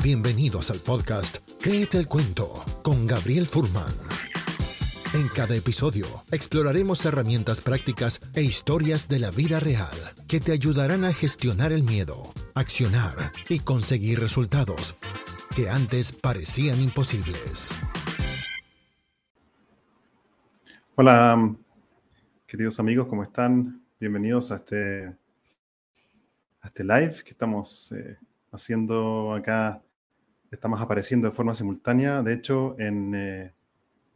Bienvenidos al podcast Créete el cuento con Gabriel Furman. En cada episodio exploraremos herramientas prácticas e historias de la vida real que te ayudarán a gestionar el miedo, accionar y conseguir resultados que antes parecían imposibles. Hola, queridos amigos, ¿cómo están? Bienvenidos a este, a este live que estamos eh, haciendo acá Estamos apareciendo de forma simultánea, de hecho, en, eh,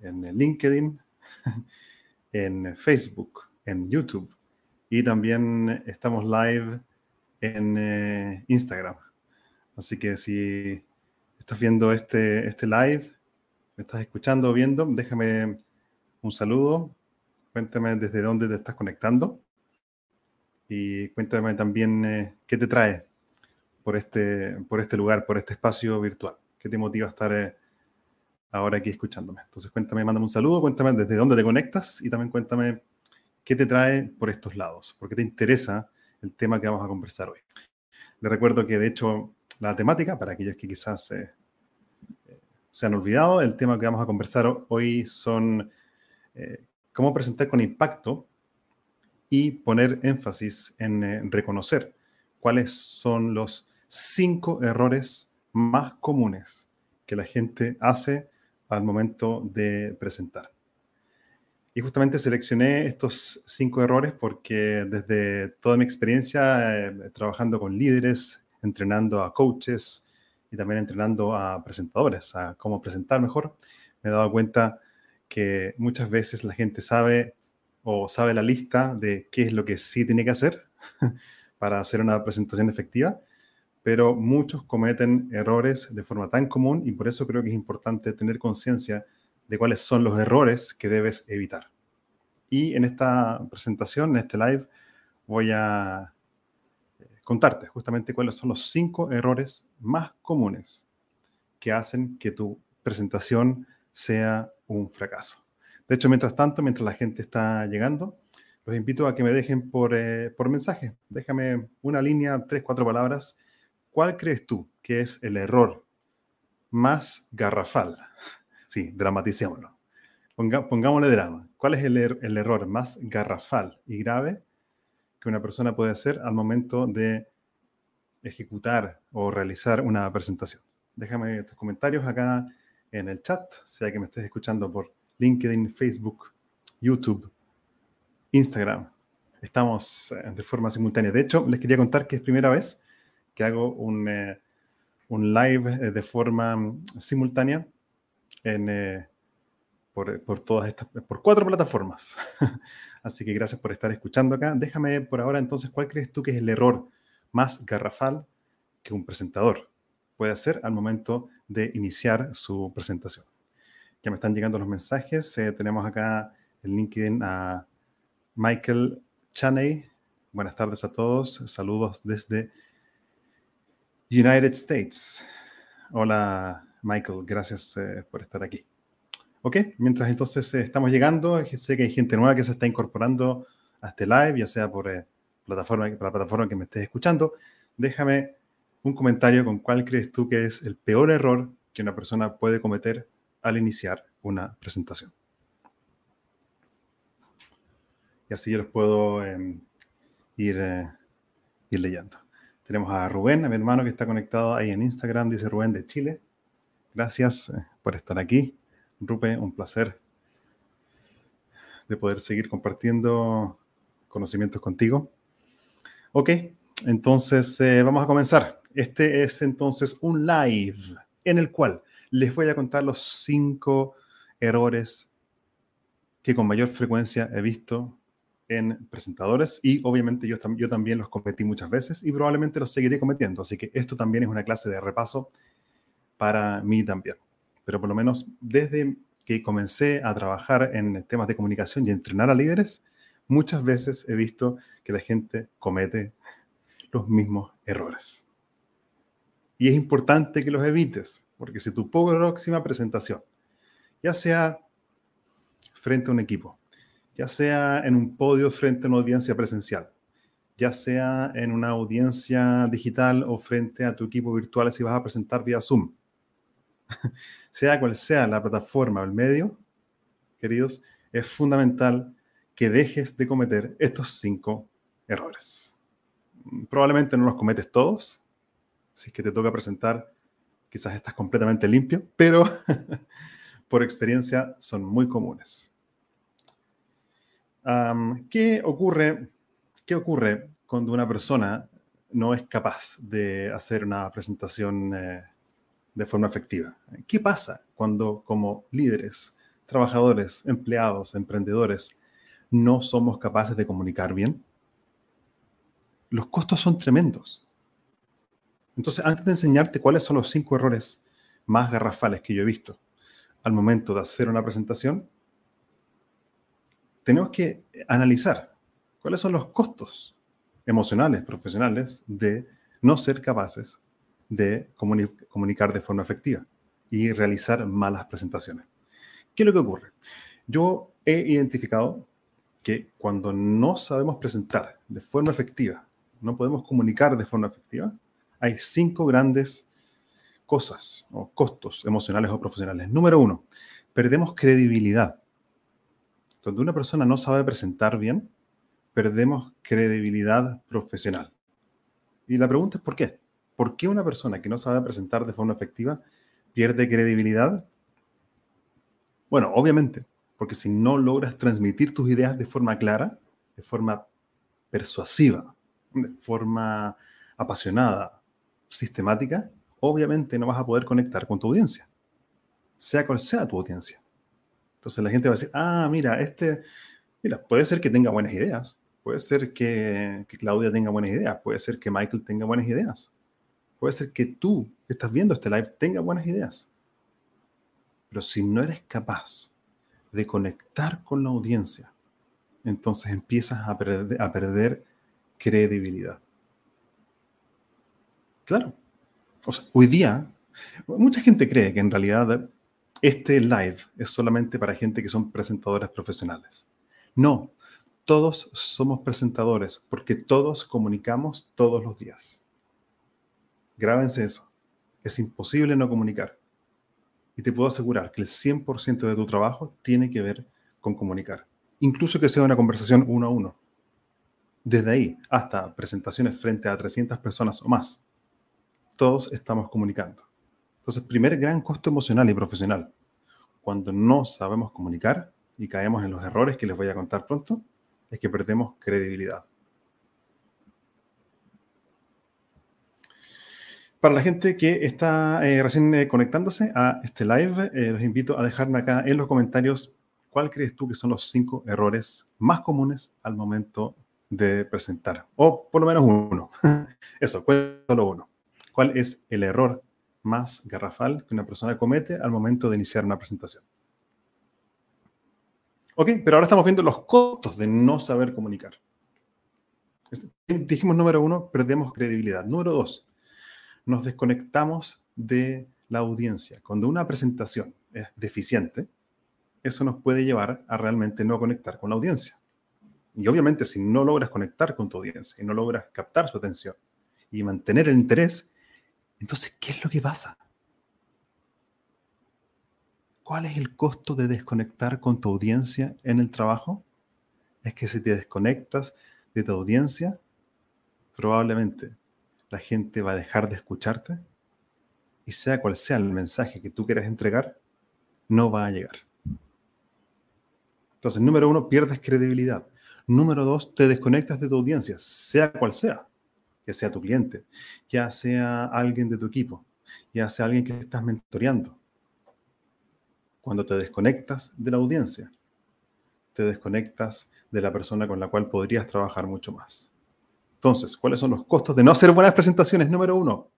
en LinkedIn, en Facebook, en YouTube. Y también estamos live en eh, Instagram. Así que si estás viendo este, este live, me estás escuchando o viendo, déjame un saludo, cuéntame desde dónde te estás conectando. Y cuéntame también eh, qué te trae por este, por este lugar, por este espacio virtual. ¿Qué te motiva a estar eh, ahora aquí escuchándome? Entonces cuéntame, mándame un saludo, cuéntame desde dónde te conectas y también cuéntame qué te trae por estos lados, por qué te interesa el tema que vamos a conversar hoy. Les recuerdo que de hecho la temática, para aquellos que quizás eh, eh, se han olvidado, el tema que vamos a conversar hoy son cómo presentar con impacto y poner énfasis en reconocer cuáles son los cinco errores más comunes que la gente hace al momento de presentar. Y justamente seleccioné estos cinco errores porque desde toda mi experiencia eh, trabajando con líderes, entrenando a coaches y también entrenando a presentadores a cómo presentar mejor, me he dado cuenta que muchas veces la gente sabe o sabe la lista de qué es lo que sí tiene que hacer para hacer una presentación efectiva, pero muchos cometen errores de forma tan común y por eso creo que es importante tener conciencia de cuáles son los errores que debes evitar. Y en esta presentación, en este live, voy a eh, contarte justamente cuáles son los cinco errores más comunes que hacen que tu presentación sea un fracaso. De hecho, mientras tanto, mientras la gente está llegando, los invito a que me dejen por, eh, por mensaje. Déjame una línea, tres, cuatro palabras. ¿Cuál crees tú que es el error más garrafal? Sí, dramaticémoslo. pongámosle drama. ¿Cuál es el, er-, el error más garrafal y grave que una persona puede hacer al momento de ejecutar o realizar una presentación? Déjame tus comentarios acá en el chat, sea que me estés escuchando por LinkedIn, Facebook, YouTube Instagram. Estamos eh, de forma simultánea. De hecho, les quería contar que es primera vez que hago un, eh, un live eh, de forma mm, simultánea en, por, por, todas estas, por cuatro plataformas. Así que gracias por estar escuchando acá. Déjame por ahora entonces, ¿cuál crees tú que es el error más garrafal que un presentador puede hacer al momento de iniciar su presentación? Ya me están llegando los mensajes. tenemos acá el LinkedIn a Michael Chaney. Buenas tardes a todos. Saludos desde United States. Hola, Michael. Gracias eh, por estar aquí. Ok, mientras entonces eh, estamos llegando, sé que hay gente nueva que se está incorporando a este live, ya sea por, eh, plataforma, por la plataforma que me estés escuchando. Déjame un comentario con cuál crees tú que es el peor error que una persona puede cometer al iniciar una presentación y así yo los puedo em, ir, ir leyendo. Tenemos a Rubén, a mi hermano que está conectado ahí en Instagram, dice Rubén de Chile. Gracias eh, por estar aquí. Rubén, un placer de poder seguir compartiendo conocimientos contigo. Ok, entonces eh, vamos a comenzar. Este es entonces un live en el cual les voy a contar los cinco errores que con mayor frecuencia he visto en presentadores y obviamente yo, yo también los cometí muchas veces y probablemente los seguiré cometiendo. Así que esto también es una clase de repaso para mí también. Pero por lo menos desde que comencé a trabajar en temas de comunicación y entrenar a líderes, muchas veces he visto que la gente comete los mismos errores. Y es importante que los evites, porque si tu próxima presentación, ya sea frente a un equipo, ya sea en un podio frente a una audiencia presencial, ya sea en una audiencia digital o frente a tu equipo virtual si vas a presentar vía Zoom. sea cual sea la plataforma o el medio, queridos, es fundamental que dejes de cometer estos cinco errores. Probablemente no los cometes todos, si es que te toca presentar, quizás estás completamente limpio, pero por experiencia son muy comunes. ¿Qué, ocurre, ¿Qué ocurre cuando una persona no es capaz de hacer una presentación eh, de forma efectiva? ¿Qué pasa cuando como líderes, trabajadores, empleados, emprendedores, no somos capaces de comunicar bien? Los costos son tremendos. Entonces, antes de enseñarte cuáles son los cinco errores más garrafales que yo he visto al momento de hacer una presentación, tenemos que analizar cuáles son los costos emocionales, profesionales, de no ser capaces de comunicar de forma efectiva y realizar malas presentaciones. ¿Qué es lo que ocurre? Yo he identificado que cuando no sabemos presentar de forma efectiva, no podemos comunicar de forma efectiva, hay cinco grandes cosas o costos emocionales o profesionales. Número uno, perdemos credibilidad. Cuando una persona no sabe presentar bien, perdemos credibilidad profesional. Y la pregunta es ¿por qué? ¿Por qué una persona que no sabe presentar de forma efectiva pierde credibilidad? Bueno, obviamente, porque si no logras transmitir tus ideas de forma clara, de forma persuasiva, de forma apasionada, sistemática, obviamente no vas a poder conectar con tu audiencia, sea cual sea tu audiencia. Entonces la gente va a decir, ah, mira, este, mira, puede ser que tenga buenas ideas, puede ser que, Claudia tenga buenas ideas, puede ser que Michael tenga buenas ideas, puede ser que tú que estás viendo este live tenga buenas ideas. Pero si no eres capaz de conectar con la audiencia, entonces empiezas a perder, a perder credibilidad. Claro. Hoy día, mucha gente cree que en realidad este live es solamente para gente que son presentadores profesionales. No, todos somos presentadores porque todos comunicamos todos los días. Grábense eso. Es imposible no comunicar. Y te puedo asegurar que el 100% de tu trabajo tiene que ver con comunicar. Incluso que sea una conversación uno a uno. Desde ahí hasta presentaciones frente a 300 personas o más. Todos estamos comunicando. Entonces, primer gran costo emocional y profesional, cuando no sabemos comunicar y caemos en los errores que les voy a contar pronto, es que perdemos credibilidad. Para la gente que está eh, recién eh, conectándose a este live, eh, los invito a dejarme acá en los comentarios cuál crees tú que son los cinco errores más comunes al momento de presentar. O por lo menos uno. Eso, solo uno. ¿Cuál es el error más garrafal que una persona comete al momento de iniciar una presentación. Ok, pero ahora estamos viendo los costos de no saber comunicar. Este, dijimos número uno, perdemos credibilidad. Número dos, nos desconectamos de la audiencia. Cuando una presentación es deficiente, eso nos puede llevar a realmente no conectar con la audiencia. Y obviamente si no logras conectar con tu audiencia y no logras captar su atención y mantener el interés, entonces, ¿qué es lo que pasa? ¿Cuál es el costo de desconectar con tu audiencia en el trabajo? Es que si te desconectas de tu audiencia, probablemente la gente va a dejar de escucharte y sea cual sea el mensaje que tú quieras entregar, no va a llegar. Entonces, número uno, pierdes credibilidad. Número dos, te desconectas de tu audiencia, sea cual sea ya sea tu cliente, ya sea alguien de tu equipo, ya sea alguien que estás mentoreando. Cuando te desconectas de la audiencia, te desconectas de la persona con la cual podrías trabajar mucho más. Entonces, ¿cuáles son los costos de no hacer buenas presentaciones? Número uno,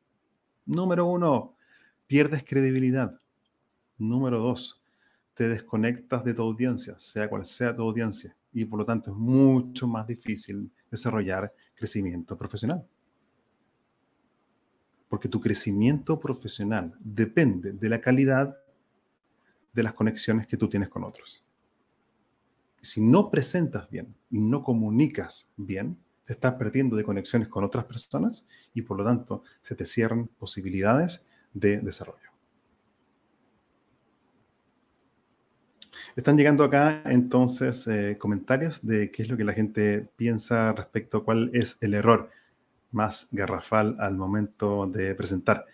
número uno, pierdes credibilidad. Número dos, te desconectas de tu audiencia, sea cual sea tu audiencia, y por lo tanto es mucho más difícil desarrollar crecimiento profesional porque tu crecimiento profesional depende de la calidad de las conexiones que tú tienes con otros. Si no presentas bien y no comunicas bien, te estás perdiendo de conexiones con otras personas y por lo tanto se te cierran posibilidades de desarrollo. Están llegando acá entonces eh, comentarios de qué es lo que la gente piensa respecto a cuál es el error más garrafal al momento de presentar.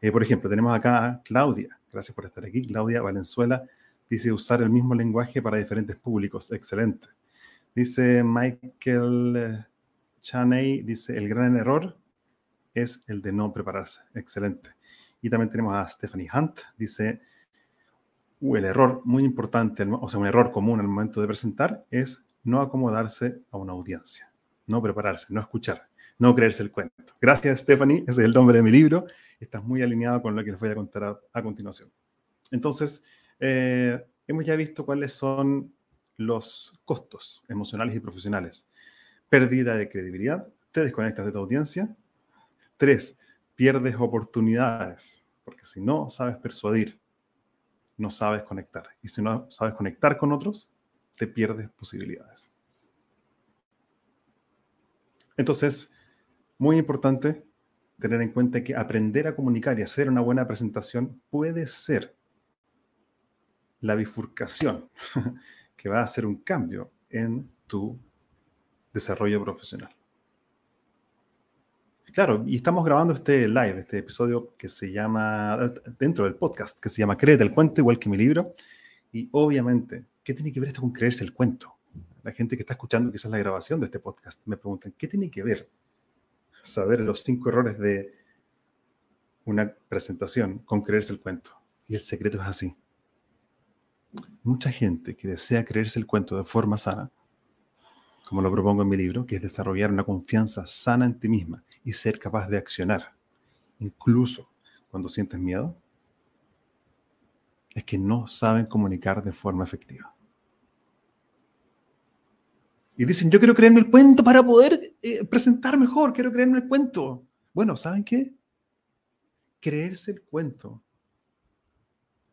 Eh, por ejemplo, tenemos acá a Claudia. Gracias por estar aquí. Claudia Valenzuela dice usar el mismo lenguaje para diferentes públicos. Excelente. Dice Michael eh, Chaney, dice el gran error es el de no prepararse. Excelente. Y también tenemos a Stephanie Hunt. Dice, uh, el error muy importante, o sea, un error común al momento de presentar es no acomodarse a una audiencia, no prepararse, no escuchar, no creerse el cuento. Gracias, Stephanie. Ese es el nombre de mi libro. Estás muy alineado con lo que les voy a contar a, continuación. Entonces, eh, hemos ya visto cuáles son los costos emocionales y profesionales. Pérdida de credibilidad, te desconectas de tu audiencia. Tres, pierdes oportunidades, porque si no sabes persuadir, no sabes conectar. Y si no sabes conectar con otros, te pierdes posibilidades. Entonces, muy importante tener en cuenta que aprender a comunicar y hacer una buena presentación puede ser la bifurcación que va a hacer un cambio en tu desarrollo profesional. Claro, y estamos grabando este live, este episodio que se llama, dentro del podcast, que se llama Créete el cuento, igual que mi libro. Y obviamente, ¿qué tiene que ver esto con creerse el cuento? La gente que está escuchando quizás la grabación de este podcast me preguntan, ¿qué tiene que ver saber los cinco errores de una presentación con creerse el cuento? Y el secreto es así. Mucha gente que desea creerse el cuento de forma sana como lo propongo en mi libro, que es desarrollar una confianza sana en ti misma y ser capaz de accionar, incluso cuando sientes miedo, es que no saben comunicar de forma efectiva. Y dicen, yo quiero creerme el cuento para poder eh, presentar mejor, quiero creerme el cuento. Bueno, ¿saben qué? Creerse el cuento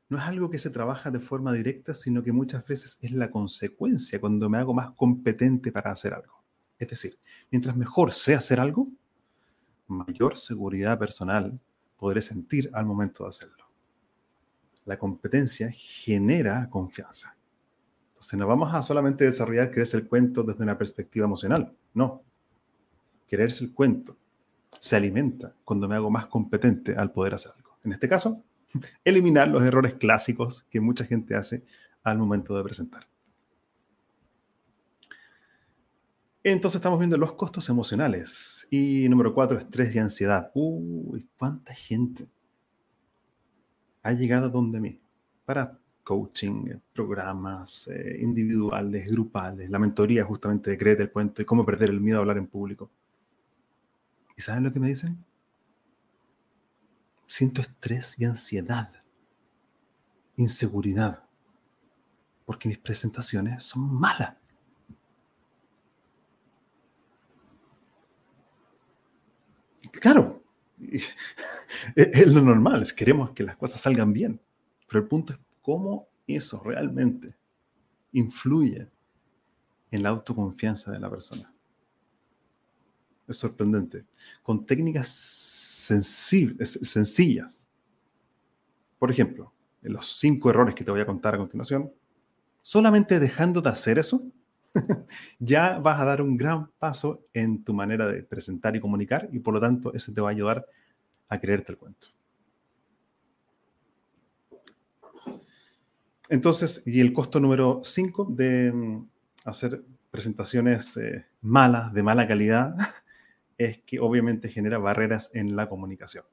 no es algo que se trabaja de forma directa, sino que muchas veces es la consecuencia cuando me hago más competente para hacer algo. Es decir, mientras mejor sé hacer algo, mayor seguridad personal podré sentir al momento de hacerlo. La competencia genera confianza. Entonces no vamos a solamente desarrollar creerse el cuento desde una perspectiva emocional, no. Creerse el cuento se alimenta cuando me hago más competente al poder hacer algo. En este caso, eliminar los errores clásicos que mucha gente hace al momento de presentar. Entonces estamos viendo los costos emocionales. Y número cuatro, estrés y ansiedad. Uy, ¿cuánta gente ha llegado donde mí? Para coaching, programas eh, individuales, grupales, la mentoría justamente de Créete el Cuento y cómo perder el miedo a hablar en público. ¿Y saben lo que me dicen? siento estrés y ansiedad, inseguridad, porque mis presentaciones son malas. Claro, es lo normal, queremos que las cosas salgan bien, pero el punto es cómo eso realmente influye en la autoconfianza de la persona. Es sorprendente. Con técnicas sencillas. Por ejemplo, en los cinco errores que te voy a contar a continuación, solamente dejando de hacer eso, ya vas a dar un gran paso en tu manera de presentar y comunicar y por lo tanto eso te va a ayudar a creerte el cuento. Entonces, y el costo número cinco de mm, hacer presentaciones eh, malas, de mala calidad, es que obviamente genera barreras en la comunicación.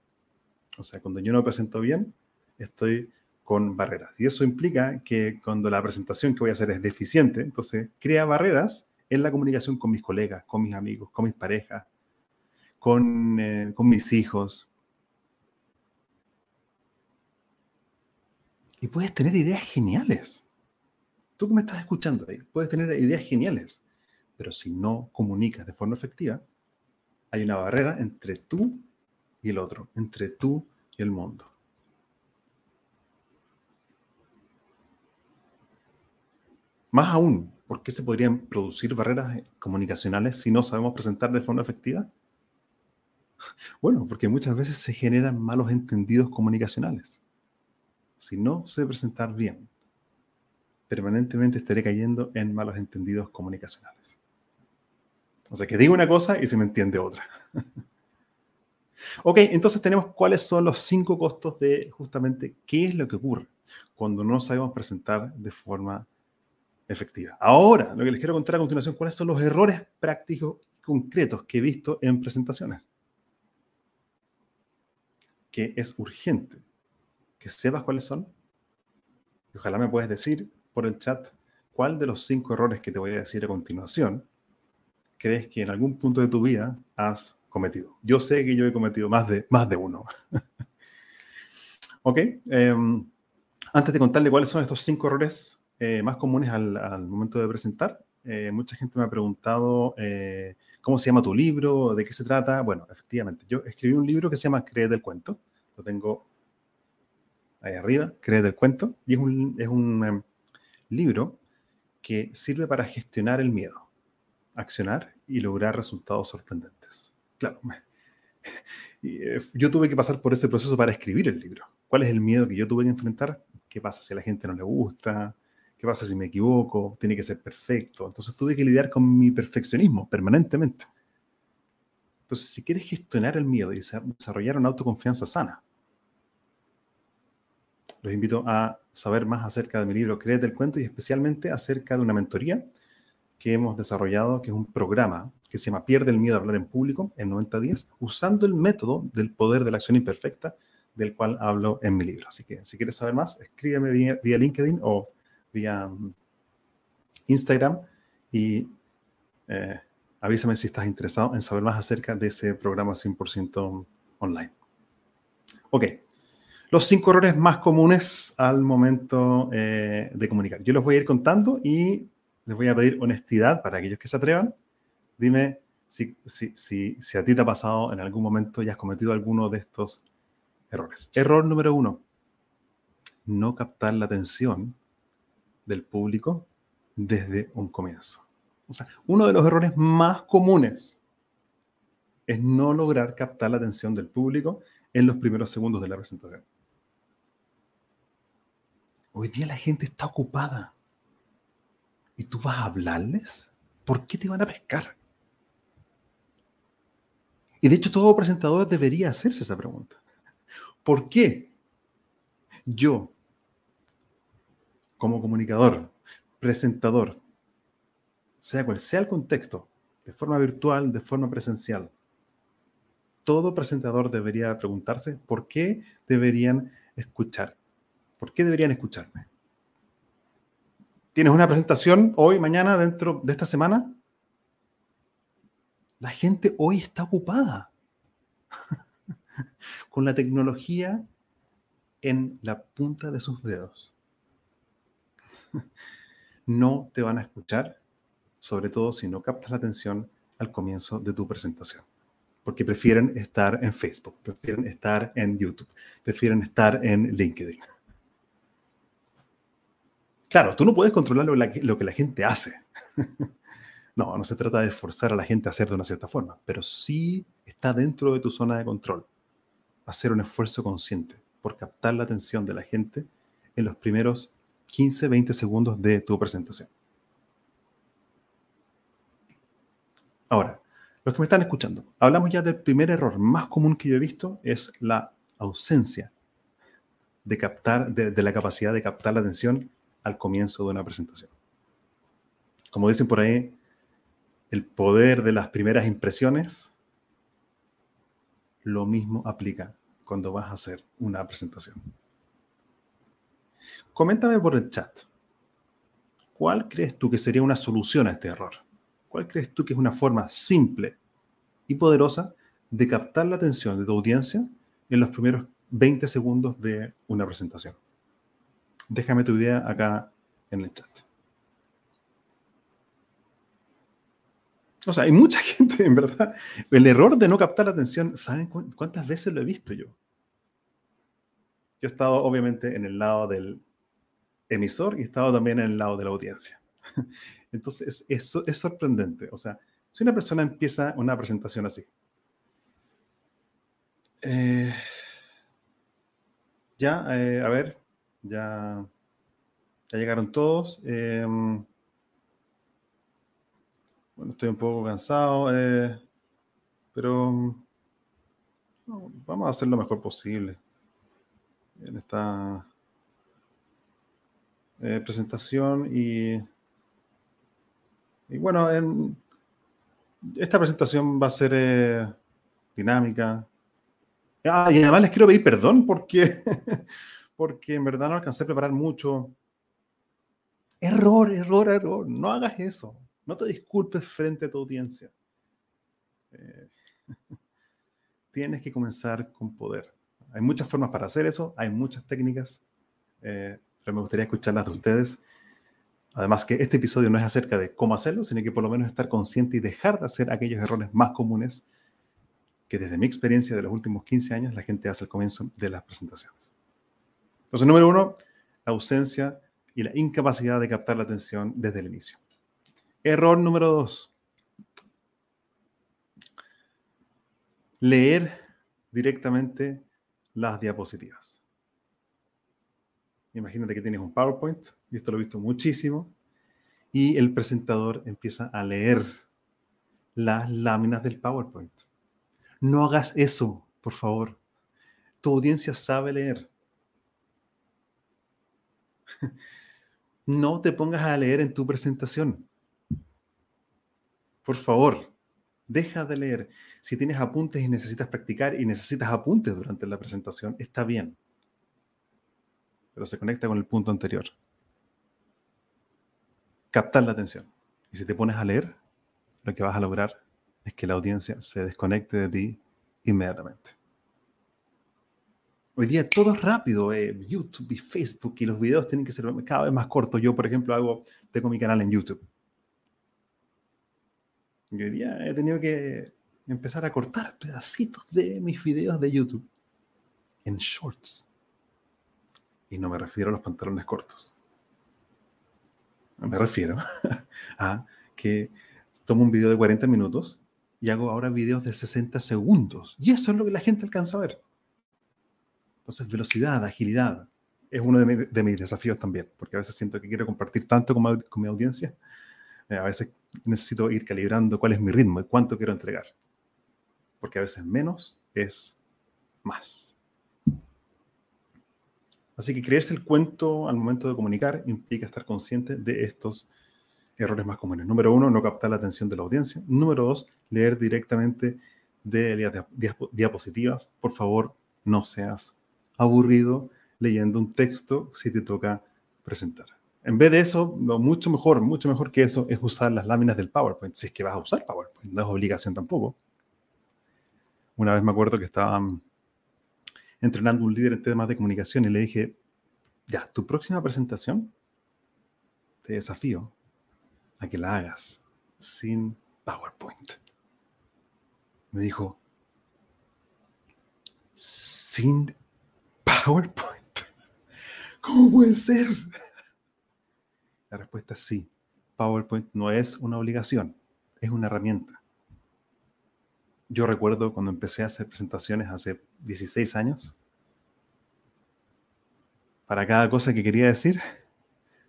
O sea, cuando yo no presento bien, estoy con barreras. Y eso implica que cuando la presentación que voy a hacer es deficiente, entonces crea barreras en la comunicación con mis colegas, con mis amigos, con mis parejas, con, eh, con mis hijos. Y puedes tener ideas geniales. Tú que me estás escuchando ahí, puedes tener ideas geniales, pero si no comunicas de forma efectiva, hay una barrera entre tú y el otro, entre tú y el mundo. Más aún, ¿Por qué se podrían producir barreras comunicacionales si no sabemos presentar de forma efectiva? Bueno, porque muchas veces se generan malos entendidos comunicacionales. Si no sé presentar bien, permanentemente estaré cayendo en malos entendidos comunicacionales. O sea, que digo una cosa y se me entiende otra. ok, entonces tenemos cuáles son los cinco costos de justamente qué es lo que ocurre cuando no sabemos presentar de forma efectiva. Ahora, lo que les quiero contar a continuación, cuáles son los errores prácticos y concretos que he visto en presentaciones. Que es urgente que sepas cuáles son. Y ojalá me puedes decir por el chat cuál de los cinco errores que te voy a decir a continuación crees que en algún punto de tu vida has cometido. Yo sé que yo he cometido más de, más de uno. ok. Em, antes de contarle cuáles son estos cinco errores eh, más comunes al, momento de presentar, eh, mucha gente me ha preguntado eh, cómo se llama tu libro, de qué se trata. Bueno, efectivamente, yo escribí un libro que se llama Cree del Cuento. Lo tengo ahí arriba, Cree del Cuento. Y es un, es un em, libro que sirve para gestionar el miedo accionar y lograr resultados sorprendentes. Claro, eh, yo tuve que pasar por ese proceso para escribir el libro. ¿Cuál es el miedo que yo tuve que enfrentar? ¿Qué pasa si a la gente no le gusta? ¿Qué pasa si me equivoco? Tiene que ser perfecto. Entonces tuve que lidiar con mi perfeccionismo permanentemente. Entonces, si quieres gestionar el miedo y desarrollar una autoconfianza sana, los invito a saber más acerca de mi libro Créete el cuento y especialmente acerca de una mentoría que hemos desarrollado, que es un programa que se llama Pierde el miedo a hablar en público en 90 días, usando el método del poder de la acción imperfecta, del cual hablo en mi libro. Así que si quieres saber más, escríbeme vía, LinkedIn o vía mm, Instagram y eh, avísame si estás interesado en saber más acerca de ese programa 100% online. Ok, los cinco errores más comunes al momento eh, de comunicar. Yo los voy a ir contando y les voy a pedir honestidad para aquellos que se atrevan. Dime si, si, a ti te ha pasado en algún momento y has cometido alguno de estos errores. Error número uno, no captar la atención del público desde un comienzo. O sea, uno de los errores más comunes es no lograr captar la atención del público en los primeros segundos de la presentación. Hoy día la gente está ocupada y tú vas a hablarles, ¿por qué te van a pescar? Y de hecho todo presentador debería hacerse esa pregunta. ¿Por qué yo, como comunicador, presentador, sea cual sea el contexto, de forma virtual, de forma presencial, todo presentador debería preguntarse por qué deberían escuchar, por qué deberían escucharme. ¿Tienes una presentación hoy, mañana, dentro de esta semana? La gente hoy está ocupada con la tecnología en la punta de sus dedos. No te van a escuchar, sobre todo si no captas la atención al comienzo de tu presentación, porque prefieren estar en Facebook, prefieren estar en YouTube, prefieren estar en LinkedIn. Claro, tú no puedes controlar lo, que la gente hace. no, no se trata de forzar a la gente a hacer de una cierta forma, pero sí está dentro de tu zona de control hacer un esfuerzo consciente por captar la atención de la gente en los primeros 15, 20 segundos de tu presentación. Ahora, los que me están escuchando, hablamos ya del primer error más común que yo he visto, es la ausencia de captar, de la capacidad de captar la atención al comienzo de una presentación. Como dicen por ahí, el poder de las primeras impresiones, lo mismo aplica cuando vas a hacer una presentación. Coméntame por el chat. ¿Cuál crees tú que sería una solución a este error? ¿Cuál crees tú que es una forma simple y poderosa de captar la atención de tu audiencia en los primeros 20 segundos de una presentación? Déjame tu idea acá en el chat. O sea, hay mucha gente, en verdad. El error de no captar la atención, ¿saben cuántas veces lo he visto yo? Yo he estado obviamente en el lado del emisor y he estado también en el lado de la audiencia. Entonces, eso es sorprendente. O sea, si una persona empieza una presentación así, eh, ya, eh, a ver, ya, ya llegaron todos. Em, bueno, estoy un poco cansado, eh, pero vamos a hacer lo mejor posible en esta presentación y, y bueno, en, esta presentación va a ser dinámica, Ah, y además les quiero pedir perdón porque, porque en verdad no alcancé a preparar mucho. Error, error, error. No hagas eso. No te disculpes frente a tu audiencia. Eh, tienes que comenzar con poder. Hay muchas formas para hacer eso, hay muchas técnicas, eh, pero me gustaría escucharlas de ustedes. Además que este episodio no es acerca de cómo hacerlo, sino que por lo menos estar consciente y dejar de hacer aquellos errores más comunes que desde mi experiencia de los últimos 15 años la gente hace al comienzo de las presentaciones. Entonces, número uno, la ausencia y la incapacidad de captar la atención desde el inicio. Error número dos, leer directamente las diapositivas. Imagínate que tienes un PowerPoint, y esto lo he visto muchísimo, y el presentador empieza a leer las láminas del PowerPoint. No hagas eso, por favor. Tu audiencia sabe leer. No te pongas a leer en tu presentación. Por favor, deja de leer. Si tienes apuntes y necesitas practicar y necesitas apuntes durante la presentación, está bien. Pero se conecta con el punto anterior. Captar la atención. Y si te pones a leer, lo que vas a lograr es que la audiencia se desconecte de ti inmediatamente. Hoy día todo es rápido, eh, YouTube y Facebook y los videos tienen que ser cada vez más cortos. Yo, por ejemplo, hago, tengo mi canal en YouTube. Y hoy día he tenido que empezar a cortar pedacitos de mis videos de YouTube en shorts. Y no me refiero a los pantalones cortos. Me refiero a que tomo un video de 40 minutos y hago ahora videos de 60 segundos. Y eso es lo que la gente alcanza a ver. Entonces, velocidad, agilidad, es uno de, mis desafíos también, porque a veces siento que quiero compartir tanto con, mi audiencia, eh, a veces necesito ir calibrando cuál es mi ritmo y cuánto quiero entregar. Porque a veces menos es más. Así que creerse el cuento al momento de comunicar implica estar consciente de estos errores más comunes. Número uno, no captar la atención de la audiencia. Número dos, leer directamente de diapositivas. Por favor, no seas aburrido leyendo un texto si te toca presentar. En vez de eso, mucho mejor, mucho mejor que eso es usar las láminas del PowerPoint, si es que vas a usar PowerPoint, no es obligación tampoco. Una vez me acuerdo que estaba mm, entrenando un líder en temas de comunicación y le dije, ya, tu próxima presentación, te desafío a que la hagas sin PowerPoint. Me dijo, sin PowerPoint. ¿Cómo puede ser? La respuesta es sí. PowerPoint no es una obligación, es una herramienta. Yo recuerdo cuando empecé a hacer presentaciones hace 16 años, para cada cosa que quería decir,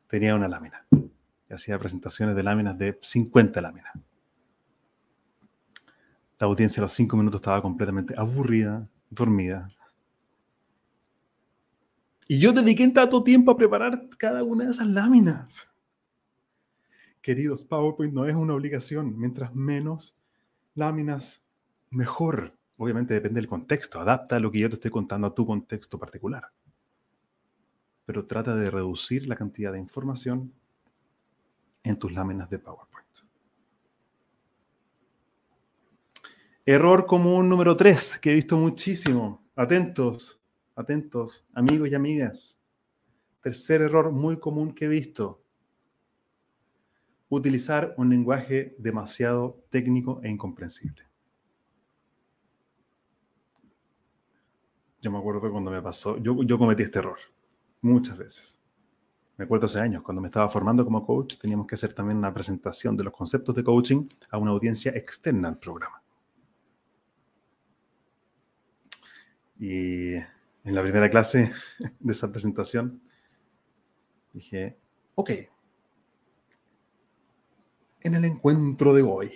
tenía una lámina y hacía presentaciones de láminas de 50 láminas. La audiencia a los cinco minutos estaba completamente aburrida, dormida. Y yo dediqué tanto tiempo a preparar cada una de esas láminas. Queridos, PowerPoint no es una obligación. Mientras menos láminas, mejor. Obviamente depende del contexto. Adapta lo que yo te estoy contando a tu contexto particular. Pero trata de reducir la cantidad de información en tus láminas de PowerPoint. Error común número 3, que he visto muchísimo. Atentos, atentos, amigos y amigas. Tercer error muy común que he visto. Utilizar un lenguaje demasiado técnico e incomprensible. Yo me acuerdo cuando me pasó, yo, yo cometí este error muchas veces. Me acuerdo hace años, cuando me estaba formando como coach, teníamos que hacer también una presentación de los conceptos de coaching a una audiencia externa al programa. Y en la primera clase de esa presentación dije, ok, en el encuentro de hoy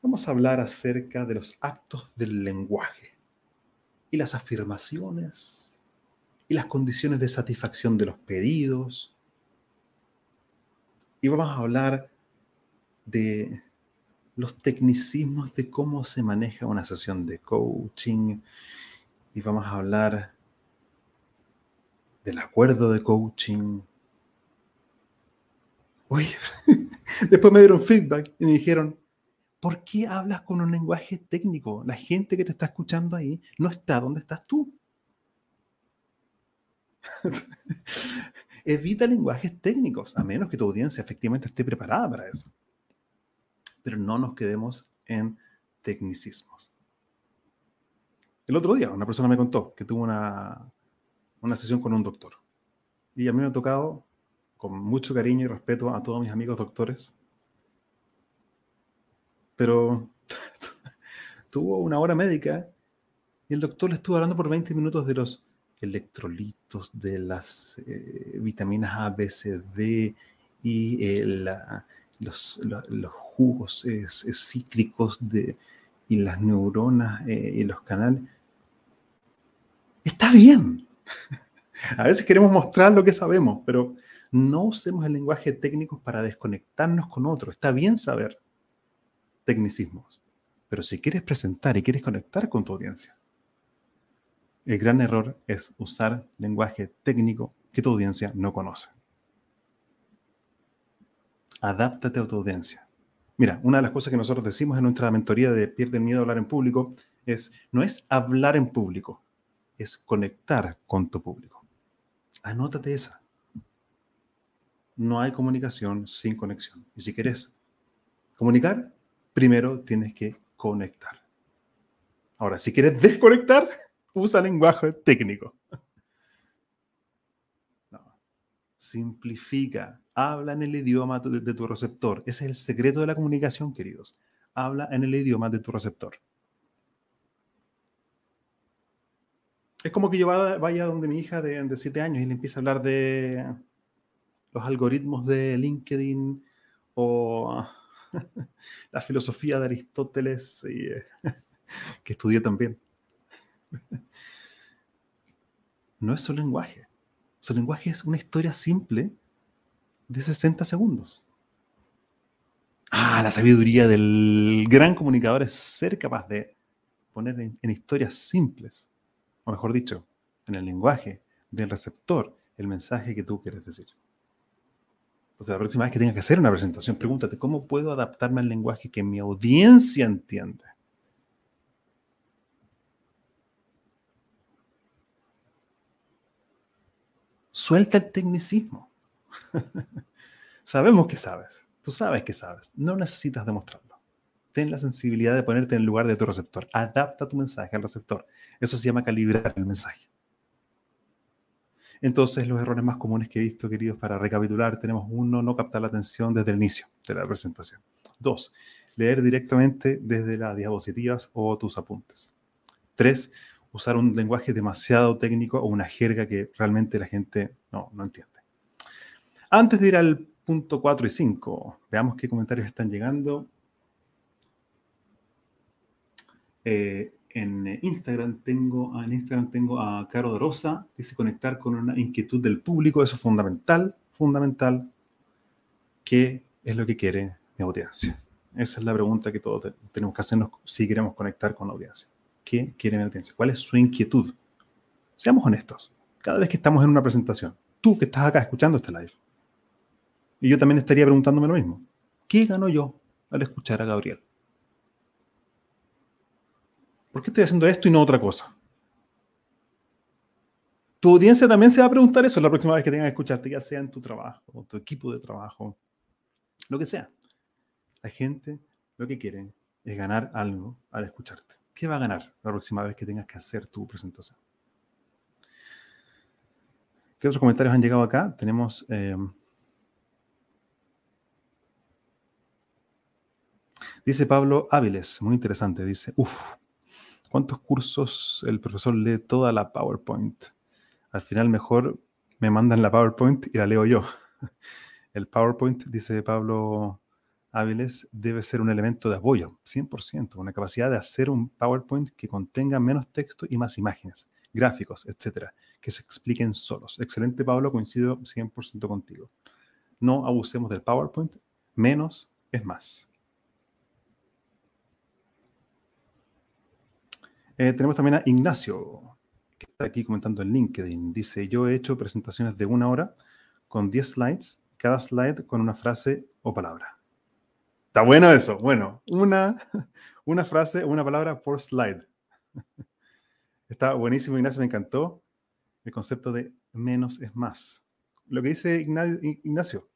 vamos a hablar acerca de los actos del lenguaje y las afirmaciones y las condiciones de satisfacción de los pedidos. Y vamos a hablar de los tecnicismos de cómo se maneja una sesión de coaching y vamos a hablar del acuerdo de coaching. Uy, después me dieron feedback y me dijeron, ¿por qué hablas con un lenguaje técnico? La gente que te está escuchando ahí no está donde estás tú. Evita lenguajes técnicos, a menos que tu audiencia efectivamente esté preparada para eso pero no nos quedemos en tecnicismos. El otro día una persona me contó que tuvo una, una sesión con un doctor. Y a mí me ha tocado, con mucho cariño y respeto a todos mis amigos doctores, pero tuvo una hora médica y el doctor le estuvo hablando por 20 minutos de los electrolitos, de las eh, vitaminas A, B, C, D y eh, la, los, jugos cítricos de, y las neuronas eh, y los canales. Está bien. A veces queremos mostrar lo que sabemos, pero no usemos el lenguaje técnico para desconectarnos con otro. Está bien saber tecnicismos, pero si quieres presentar y quieres conectar con tu audiencia, el gran error es usar lenguaje técnico que tu audiencia no conoce adáptate a tu audiencia. Mira, una de las cosas que nosotros decimos en nuestra mentoría de Pierde el miedo a hablar en público es, no es hablar en público, es conectar con tu público. Anótate esa. No hay comunicación sin conexión. Y si quieres comunicar, primero tienes que conectar. Ahora, si quieres desconectar, usa lenguaje técnico. Simplifica, Habla en el idioma de, tu receptor. Ese es el secreto de la comunicación, queridos. Habla en el idioma de tu receptor. Es como que yo vaya donde mi hija de, de siete años y le empiece a hablar de los algoritmos de LinkedIn o la filosofía de Aristóteles, eh, que estudié también. No es su lenguaje. Su lenguaje es una historia simple de 60 segundos. Ah, la sabiduría del gran comunicador es ser capaz de poner en, historias simples, o mejor dicho, en el lenguaje del receptor, el mensaje que tú quieres decir. Entonces, la próxima vez que tengas que hacer una presentación, pregúntate, ¿cómo puedo adaptarme al lenguaje que mi audiencia entiende? Suelta el tecnicismo. Sabemos que sabes. Tú sabes que sabes. No necesitas demostrarlo. Ten la sensibilidad de ponerte en el lugar de tu receptor. Adapta tu mensaje al receptor. Eso se llama calibrar el mensaje. Entonces, los errores más comunes que he visto, queridos, para recapitular, tenemos uno, no captar la atención desde el inicio de la presentación. Dos, leer directamente desde las diapositivas o tus apuntes. Tres, usar un lenguaje demasiado técnico o una jerga que realmente la gente no, no entiende. Antes de ir al punto 4 y 5, veamos qué comentarios están llegando. Eh, en Instagram tengo, en Instagram tengo a Caro de Rosa, dice conectar con una inquietud del público, eso es fundamental, fundamental. ¿Qué es lo que quiere mi audiencia? Esa es la pregunta que todos tenemos que hacernos si queremos conectar con la audiencia. ¿Qué quiere mi audiencia? ¿Cuál es su inquietud? Seamos honestos. Cada vez que estamos en una presentación, tú que estás acá escuchando este live, y yo también estaría preguntándome lo mismo. ¿Qué gano yo al escuchar a Gabriel? ¿Por qué estoy haciendo esto y no otra cosa? Tu audiencia también se va a preguntar eso la próxima vez que tengan que escucharte, ya sea en tu trabajo, tu equipo de trabajo, lo que sea. La gente lo que quiere es ganar algo al escucharte. ¿Qué va a ganar la próxima vez que tengas que hacer tu presentación? ¿Qué otros comentarios han llegado acá? Tenemos... Eh, dice Pablo Áviles, muy interesante, dice, uff, ¿cuántos cursos el profesor lee toda la PowerPoint? Al final mejor me mandan la PowerPoint y la leo yo. El PowerPoint, dice Pablo Áviles, debe ser un elemento de apoyo, 100%, una capacidad de hacer un PowerPoint que contenga menos texto y más imágenes, gráficos, etcétera, que se expliquen solos. Excelente, Pablo, coincido 100% contigo. No abusemos del PowerPoint, menos es más. Eh, tenemos también a Ignacio, que está aquí comentando en LinkedIn. Dice, yo he hecho presentaciones de una hora con 10 slides, cada slide con una frase o palabra. Está bueno eso. Bueno, una, una frase o una palabra por slide. Está buenísimo, Ignacio, me encantó el concepto de menos es más. Lo que dice Ignacio,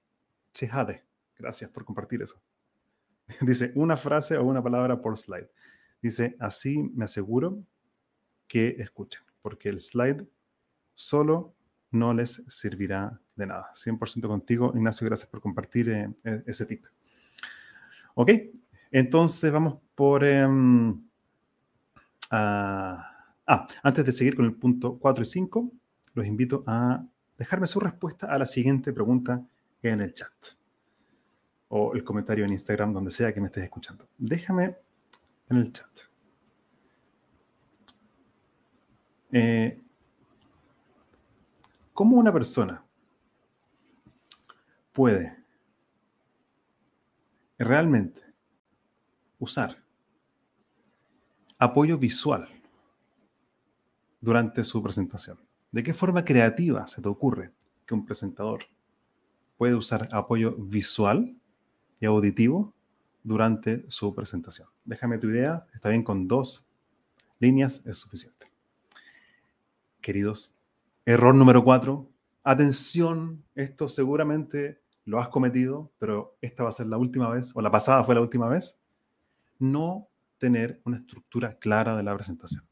Chejade, gracias por compartir eso. Dice una frase o una palabra por slide. Dice, así me aseguro que escuchen, porque el slide solo no les servirá de nada. 100% contigo, Ignacio, gracias por compartir eh, e-, ese tip. Ok, entonces vamos por... Em, ah, antes de seguir con el punto 4 y 5, los invito a dejarme su respuesta a la siguiente pregunta en el chat o el comentario en Instagram, donde sea que me estés escuchando. Déjame en el chat. Eh, ¿Cómo una persona puede realmente usar apoyo visual durante su presentación? ¿De qué forma creativa se te ocurre que un presentador puede usar apoyo visual y auditivo durante su presentación? Déjame tu idea, está bien con dos líneas, es suficiente. Queridos, error número cuatro, atención, esto seguramente lo has cometido, pero esta va a ser la última vez, o la pasada fue la última vez, no tener una estructura clara de la presentación.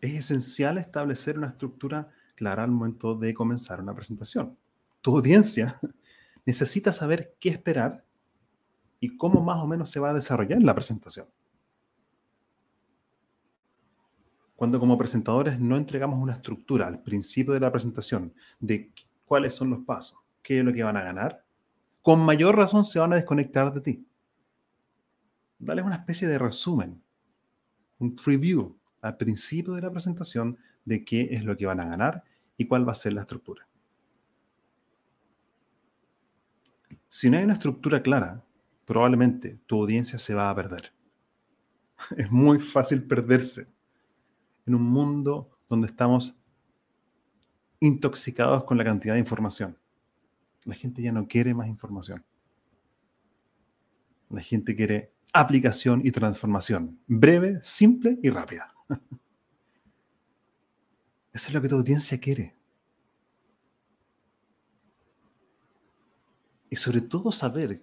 Es esencial establecer una estructura clara al momento de comenzar una presentación. Tu audiencia necesita saber qué esperar y cómo más o menos se va a desarrollar la presentación. Cuando como presentadores no entregamos una estructura al principio de la presentación de cuáles son los pasos, qué es lo que van a ganar, con mayor razón se van a desconectar de ti. Dale una especie de resumen, un preview al principio de la presentación de qué es lo que van a ganar y cuál va a ser la estructura. Si no hay una estructura clara, probablemente tu audiencia se va a perder. Es muy fácil perderse en un mundo donde estamos intoxicados con la cantidad de información. La gente ya no quiere más información. La gente quiere aplicación y transformación. Breve, simple y rápida. Eso es lo que tu audiencia quiere. Y sobre todo saber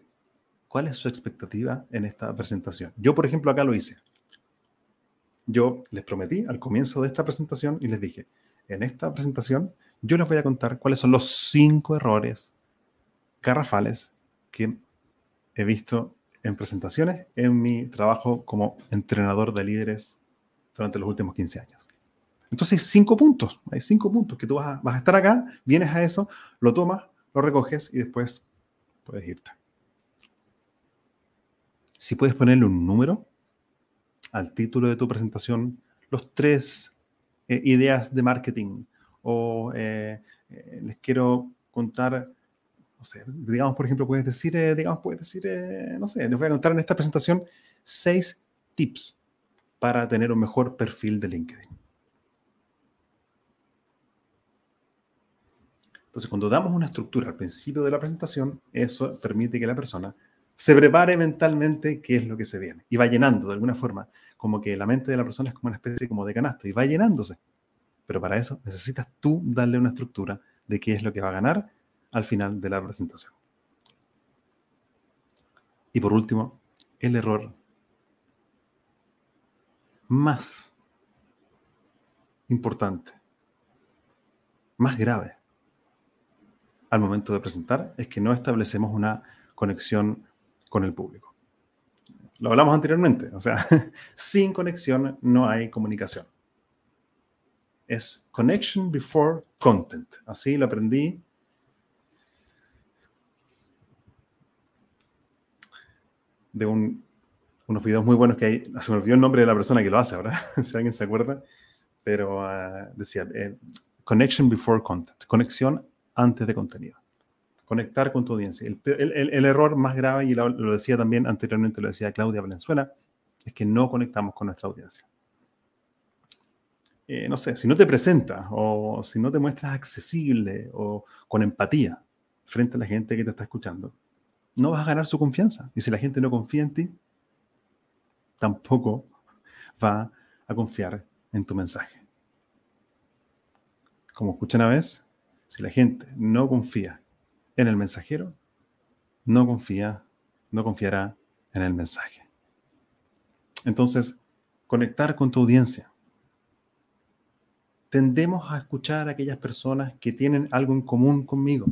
cuál es su expectativa en esta presentación. Yo, por ejemplo, acá lo hice. Yo les prometí al comienzo de esta presentación y les dije, en esta presentación yo les voy a contar cuáles son los cinco errores garrafales que he visto en presentaciones en mi trabajo como entrenador de líderes durante los últimos 15 años. Entonces, cinco puntos, hay cinco puntos que tú vas a, vas a estar acá, vienes a eso, lo tomas, lo recoges y después puedes irte. Si puedes ponerle un número al título de tu presentación, los tres eh, ideas de marketing o eh, eh, les quiero contar digamos, por ejemplo, puedes decir, digamos, puedes decir, no sé, les voy a contar en esta presentación seis tips para tener un mejor perfil de LinkedIn. Entonces, cuando damos una estructura al principio de la presentación, eso permite que la persona se prepare mentalmente qué es lo que se viene y va llenando de alguna forma, como que la mente de la persona es como una especie como de canasto y va llenándose. Pero para eso necesitas tú darle una estructura de qué es lo que va a ganar al final de la presentación. Y por último, el error más importante, más grave al momento de presentar es que no establecemos una conexión con el público. Lo hablamos anteriormente, o sea, sin conexión no hay comunicación. Es connection before content. Así lo aprendí de unos videos muy buenos que hay. Se me olvidó el nombre de la persona que lo hace ahora, si alguien se acuerda. Pero ah, decía, eh, connection before content, conexión antes de contenido. Conectar con tu audiencia. El, error más grave, y lo, decía también anteriormente, lo decía Claudia Valenzuela, es que no conectamos con nuestra audiencia. Eh, no sé, si no te presentas o si no te muestras accesible o con empatía frente a la gente que te está escuchando, no vas a ganar su confianza. Y si la gente no confía en ti, tampoco va a confiar en tu mensaje. Como escuché una vez, si la gente no confía en el mensajero, no confía, no confiará en el mensaje. Entonces, conectar con tu audiencia. Tendemos a escuchar a aquellas personas que tienen algo en común conmigo.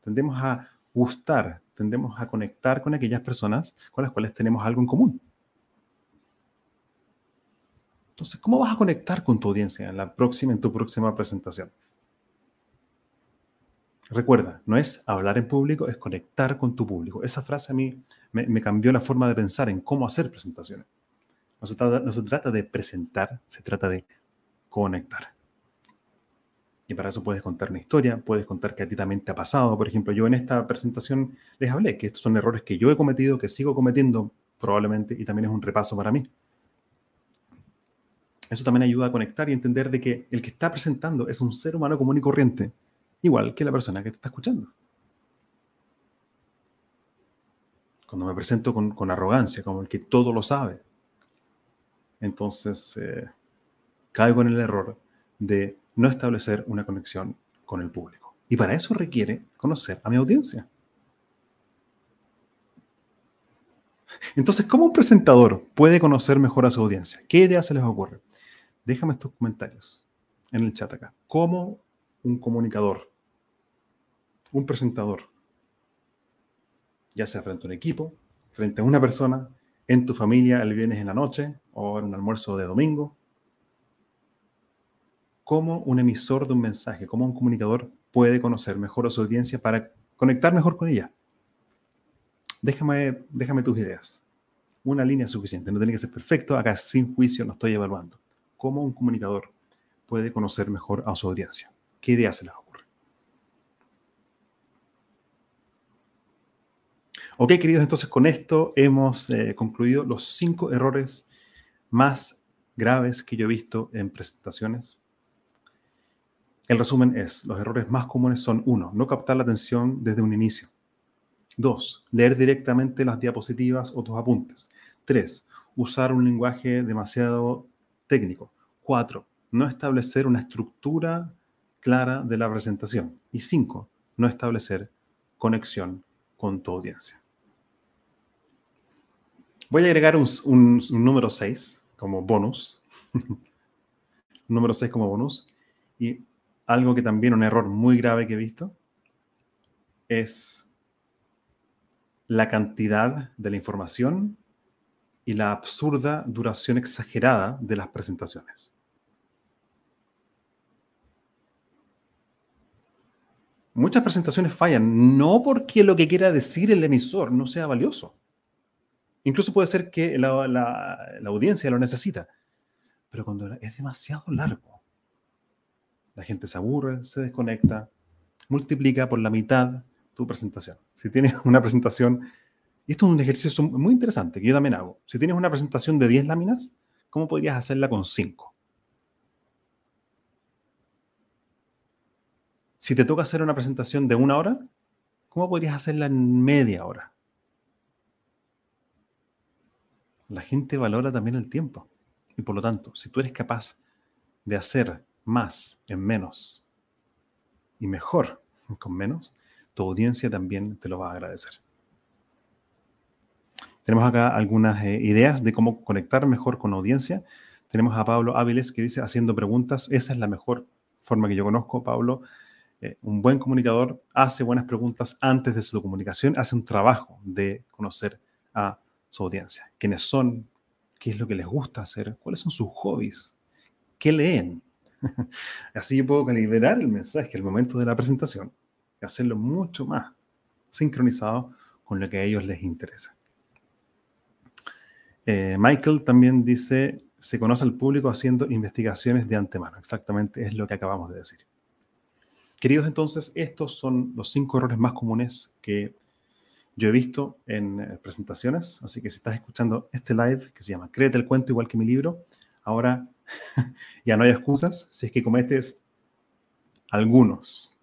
Tendemos a gustar, tendemos a conectar con aquellas personas con las cuales tenemos algo en común. Entonces, ¿cómo vas a conectar con tu audiencia en, la próxima, en tu próxima presentación? Recuerda, no es hablar en público, es conectar con tu público. Esa frase a mí me, cambió la forma de pensar en cómo hacer presentaciones. No se, trata, no se trata de presentar, se trata de conectar. Y para eso puedes contar una historia, puedes contar que a ti también te ha pasado. Por ejemplo, yo en esta presentación les hablé que estos son errores que yo he cometido, que sigo cometiendo probablemente, y también es un repaso para mí. Eso también ayuda a conectar y entender de que el que está presentando es un ser humano común y corriente, igual que la persona que te está escuchando. Cuando me presento con, arrogancia, como el que todo lo sabe, entonces eh, caigo en el error de no establecer una conexión con el público. Y para eso requiere conocer a mi audiencia. Entonces, ¿cómo un presentador puede conocer mejor a su audiencia? ¿Qué ideas se les ocurre? Déjame estos comentarios en el chat acá. ¿Cómo un comunicador, un presentador, ya sea frente a un equipo, frente a una persona, en tu familia el viernes en la noche o en un almuerzo de domingo, cómo un emisor de un mensaje, cómo un comunicador puede conocer mejor a su audiencia para conectar mejor con ella. Déjame, déjame tus ideas. Una línea es suficiente, no tiene que ser perfecto, acá sin juicio no estoy evaluando. ¿Cómo un comunicador puede conocer mejor a su audiencia? ¿Qué ideas se les ocurre? Ok, queridos, entonces con esto hemos eh, concluido los cinco errores más graves que yo he visto en presentaciones el resumen es, los errores más comunes son, uno, no captar la atención desde un inicio. Dos, leer directamente las diapositivas o tus apuntes. Tres, usar un lenguaje demasiado técnico. Cuatro, no establecer una estructura clara de la presentación. Y cinco, no establecer conexión con tu audiencia. Voy a agregar un, número 6 como bonus. número 6 como bonus. Y algo que también un error muy grave que he visto es la cantidad de la información y la absurda duración exagerada de las presentaciones. Muchas presentaciones fallan, no porque lo que quiera decir el emisor no sea valioso. Incluso puede ser que la, la audiencia lo necesita, pero cuando es demasiado largo, la gente se aburre, se desconecta, multiplica por la mitad tu presentación. Si tienes una presentación, y esto es un ejercicio muy interesante que yo también hago, si tienes una presentación de 10 láminas, ¿cómo podrías hacerla con 5? Si te toca hacer una presentación de una hora, ¿cómo podrías hacerla en media hora? La gente valora también el tiempo. Y por lo tanto, si tú eres capaz de hacer más en menos y mejor con menos, tu audiencia también te lo va a agradecer. Tenemos acá algunas eh, ideas de cómo conectar mejor con audiencia. Tenemos a Pablo Áviles que dice haciendo preguntas. Esa es la mejor forma que yo conozco, Pablo. Eh, un buen comunicador hace buenas preguntas antes de su comunicación, hace un trabajo de conocer a su audiencia. ¿Quiénes son? ¿Qué es lo que les gusta hacer? ¿Cuáles son sus hobbies? ¿Qué leen? Así yo puedo calibrar el mensaje al momento de la presentación y hacerlo mucho más sincronizado con lo que a ellos les interesa. Eh, Michael también dice, se conoce al público haciendo investigaciones de antemano. Exactamente es lo que acabamos de decir. Queridos, entonces, estos son los cinco errores más comunes que yo he visto en eh, presentaciones. Así que si estás escuchando este live que se llama Créete el cuento igual que mi libro, ahora ya no hay excusas. Si es que cometes algunos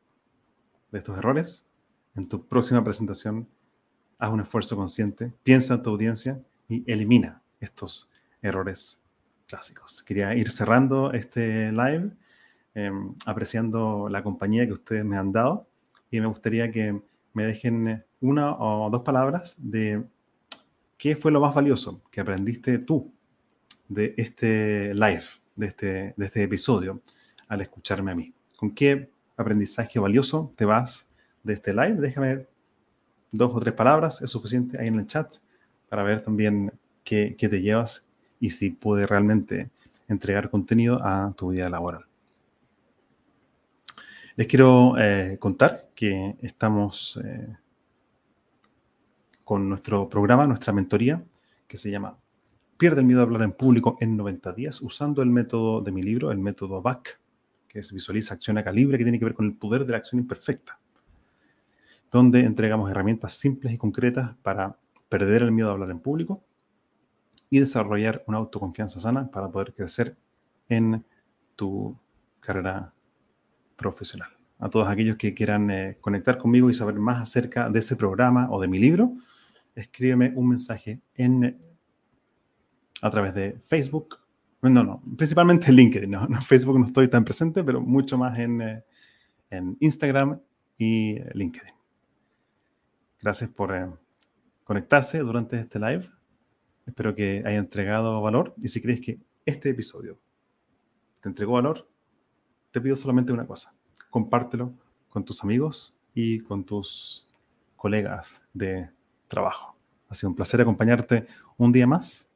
de estos errores, en tu próxima presentación, haz un esfuerzo consciente, piensa en tu audiencia y elimina estos errores clásicos. Quería ir cerrando este live, em, apreciando la compañía que ustedes me han dado y me gustaría que me dejen una o dos palabras de qué fue lo más valioso que aprendiste tú de este live, de este, de este episodio, al escucharme a mí. ¿Con qué aprendizaje valioso te vas de este live? Déjame dos o tres palabras, es suficiente ahí en el chat para ver también qué, qué te llevas y si puede realmente entregar contenido a tu vida laboral. Les quiero eh, contar que estamos eh, con nuestro programa, nuestra mentoría, que se llama Pierde el miedo a hablar en público en 90 días, usando el método de mi libro, el método BAC, que es Visualiza, Acción a Calibre, que tiene que ver con el poder de la acción imperfecta, donde entregamos herramientas simples y concretas para perder el miedo a hablar en público y desarrollar una autoconfianza sana para poder crecer en tu carrera profesional. A todos aquellos que quieran eh, conectar conmigo y saber más acerca de ese programa o de mi libro, escríbeme un mensaje en, a través de Facebook. No, no, principalmente en LinkedIn. No, en Facebook no estoy tan presente, pero mucho más en, eh, en Instagram y LinkedIn. Gracias por eh, conectarse durante este live. Espero que haya entregado valor. Y si crees que este episodio te entregó valor, te pido solamente una cosa. Compártelo con tus amigos y con tus colegas de trabajo. Ha sido un placer acompañarte un día más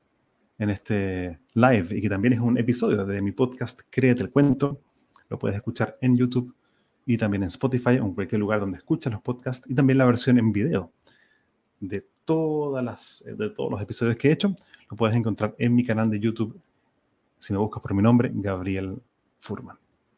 en este live y que también es un episodio de mi podcast Créete el Cuento. Lo puedes escuchar en YouTube y también en Spotify o en cualquier lugar donde escuchas los podcasts y también la versión en video de, todas las, de todos los episodios que he hecho. Lo puedes encontrar en mi canal de YouTube si me buscas por mi nombre, Gabriel Furman.